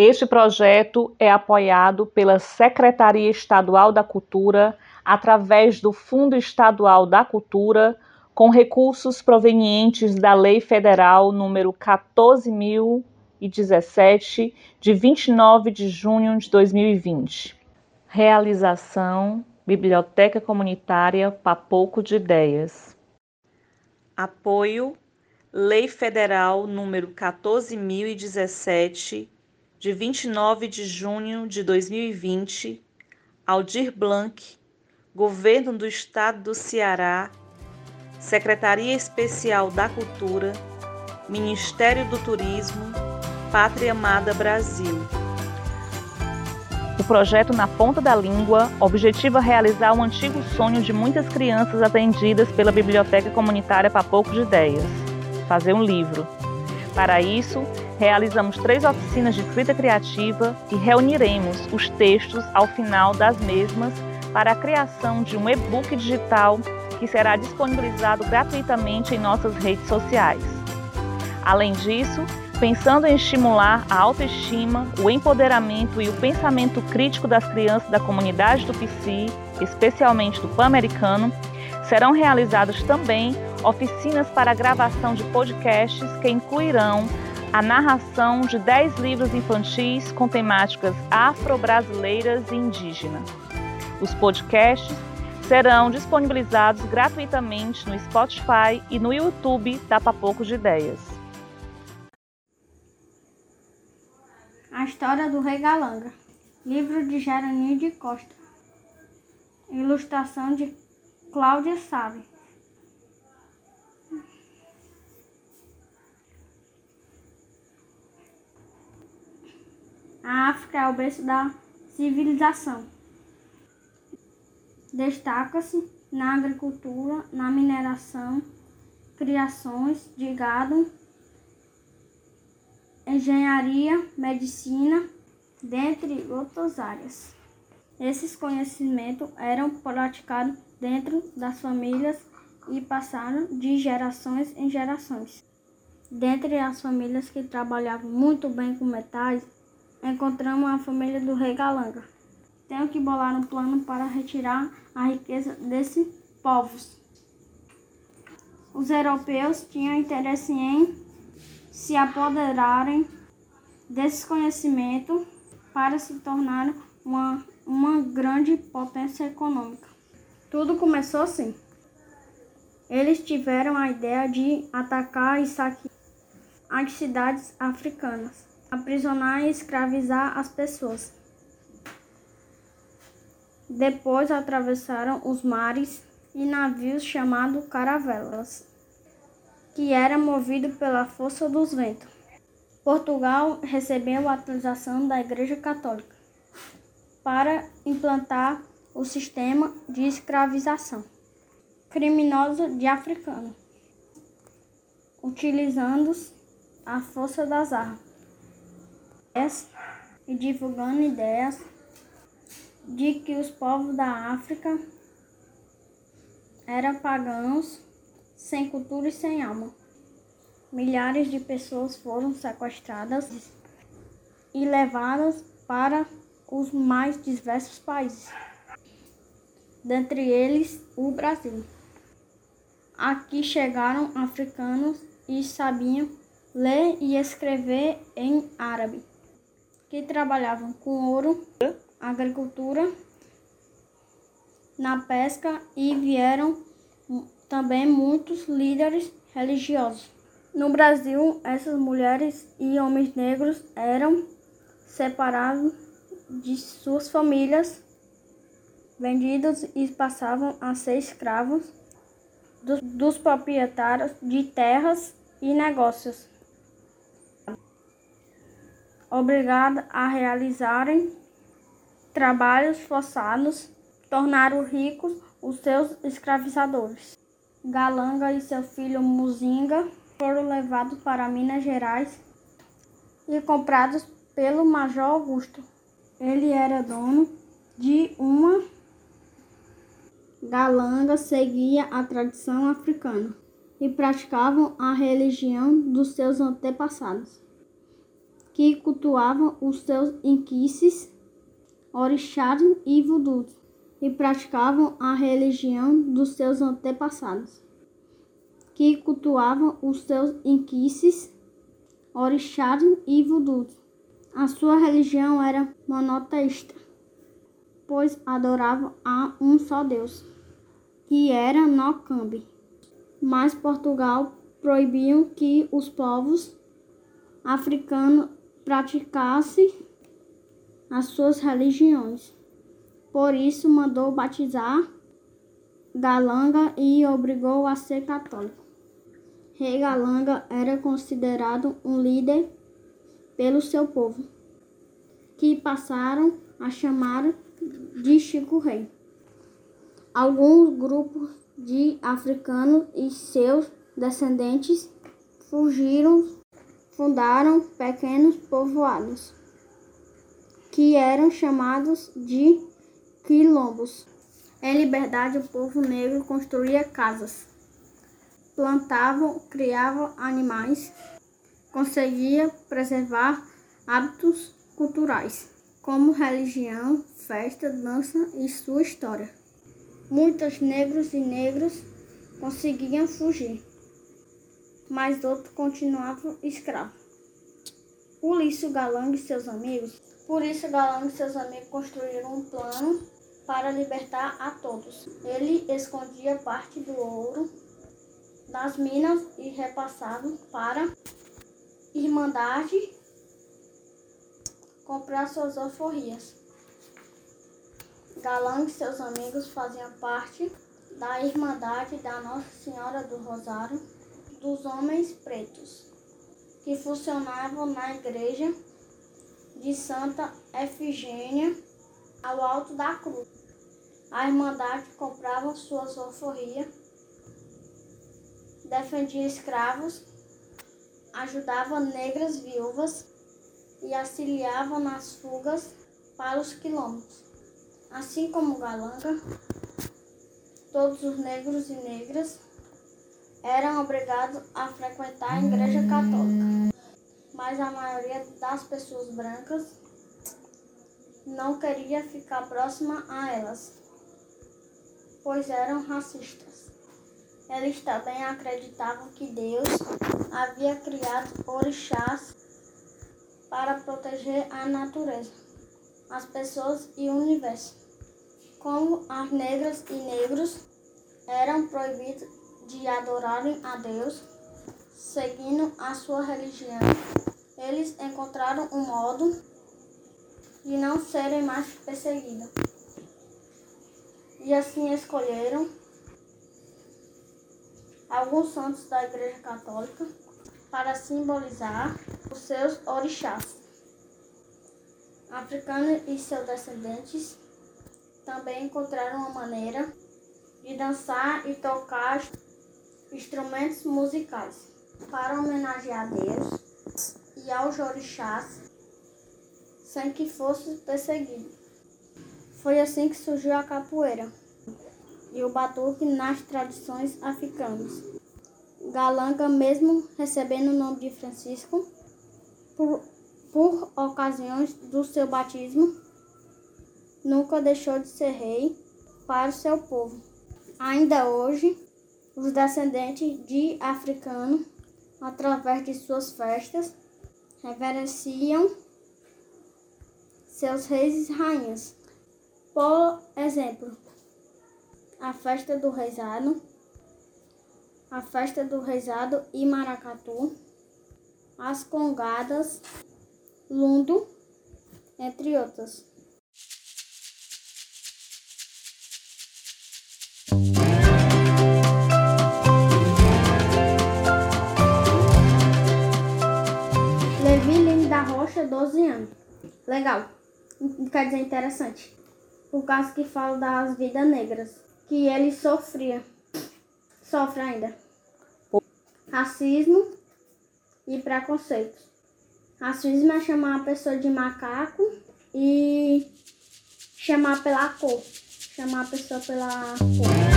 Este projeto é apoiado pela Secretaria Estadual da Cultura através do Fundo Estadual da Cultura, com recursos provenientes da Lei Federal número 14017 de 29 de junho de 2020. Realização Biblioteca Comunitária Papoco de Ideias. Apoio Lei Federal número 14017 de 29 de junho de 2020, Aldir Blanc, Governo do Estado do Ceará, Secretaria Especial da Cultura, Ministério do Turismo, Pátria Amada Brasil. O projeto Na Ponta da Língua objetiva realizar um antigo sonho de muitas crianças atendidas pela Biblioteca Comunitária Papoco de Ideias, fazer um livro. Para isso, realizamos três oficinas de escrita criativa e reuniremos os textos ao final das mesmas para a criação de um e-book digital que será disponibilizado gratuitamente em nossas redes sociais. Além disso, pensando em estimular a autoestima, o empoderamento e o pensamento crítico das crianças da comunidade do PC, especialmente do Pan-Americano, serão realizadas também oficinas para a gravação de podcasts que incluirão a narração de 10 livros infantis com temáticas afro-brasileiras e indígenas. Os podcasts serão disponibilizados gratuitamente no Spotify e no YouTube da Papoco de Ideias. A História do Rei Galanga, livro de Jerônimo de Costa, ilustração de Cláudia Sabe. A África é o berço da civilização. Destaca-se na agricultura, na mineração, criações de gado, engenharia, medicina, dentre outras áreas. Esses conhecimentos eram praticados dentro das famílias e passaram de gerações em gerações. Dentre as famílias que trabalhavam muito bem com metais, encontramos a família do rei Galanga. Tenho que bolar um plano para retirar a riqueza desses povos. Os europeus tinham interesse em se apoderarem desse conhecimento para se tornar uma, uma grande potência econômica. Tudo começou assim. Eles tiveram a ideia de atacar e saquear as cidades africanas, aprisionar e escravizar as pessoas. Depois atravessaram os mares e navios chamados caravelas, que era movido pela força dos ventos. Portugal recebeu a autorização da Igreja Católica para implantar o sistema de escravização criminosa de africano, utilizando a força das armas e divulgando ideias de que os povos da África eram pagãos, sem cultura e sem alma. Milhares de pessoas foram sequestradas e levadas para os mais diversos países, dentre eles o Brasil. Aqui chegaram africanos e sabiam ler e escrever em árabe, que trabalhavam com ouro agricultura, na pesca e vieram também muitos líderes religiosos. No Brasil, essas mulheres e homens negros eram separados de suas famílias, vendidos e passavam a ser escravos dos, dos proprietários de terras e negócios, obrigados a realizarem trabalhos forçados tornaram ricos os seus escravizadores. Galanga e seu filho Muzinga foram levados para Minas Gerais e comprados pelo Major Augusto. Ele era dono de uma Galanga seguia a tradição africana e praticavam a religião dos seus antepassados, que cultuavam os seus inquices, orixás e voodoos e praticavam a religião dos seus antepassados, que cultuavam os seus inquices, orixás e voodoos. A sua religião era monoteísta, pois adoravam a um só Deus, que era Nocambi. Mas Portugal proibiam que os povos africanos praticassem as suas religiões. Por isso mandou batizar Galanga e obrigou a ser católico. Rei Galanga era considerado um líder pelo seu povo, que passaram a chamar de Chico Rei. Alguns grupos de africanos e seus descendentes fugiram, fundaram pequenos povoados, que eram chamados de quilombos. Em liberdade, o povo negro construía casas, plantavam, criavam animais, conseguia preservar hábitos culturais, como religião, festa, dança e sua história. Muitos negros e negros conseguiam fugir, mas outros continuavam escravos. Por isso, Galang e seus amigos, por isso Galang e seus amigos construíram um plano para libertar a todos. Ele escondia parte do ouro das minas e repassava para Irmandade comprar suas alforrias. Galã e seus amigos faziam parte da Irmandade da Nossa Senhora do Rosário dos Homens Pretos, que funcionavam na igreja de Santa Efigênia ao alto da cruz. A Irmandade comprava suas alforrias, defendia escravos, ajudava negras viúvas e auxiliava nas fugas para os quilômetros. Assim como Galanga, todos os negros e negras eram obrigados a frequentar a igreja católica, mas a maioria das pessoas brancas não queria ficar próxima a elas pois eram racistas. Eles também acreditavam que Deus havia criado orixás para proteger a natureza, as pessoas e o universo. Como as negras e negros eram proibidos de adorarem a Deus, seguindo a sua religião, eles encontraram um modo de não serem mais perseguidos e assim escolheram alguns santos da Igreja Católica para simbolizar os seus orixás. Africanos e seus descendentes também encontraram uma maneira de dançar e tocar instrumentos musicais para homenagear a Deus e aos orixás sem que fosse perseguido. Foi assim que surgiu a capoeira e o batuque nas tradições africanas. Galanga, mesmo recebendo o nome de Francisco, por, por ocasiões do seu batismo, nunca deixou de ser rei para o seu povo. Ainda hoje, os descendentes de africanos, através de suas festas, reverenciam seus reis e rainhas. Por exemplo, a festa do rezado, a festa do rezado e maracatu, as congadas, lundo, entre outras. Quer dizer, interessante por causa que fala das vidas negras, que ele sofria, sofre ainda. Racismo e preconceitos. Racismo é chamar a pessoa de macaco e chamar pela cor, chamar a pessoa pela cor.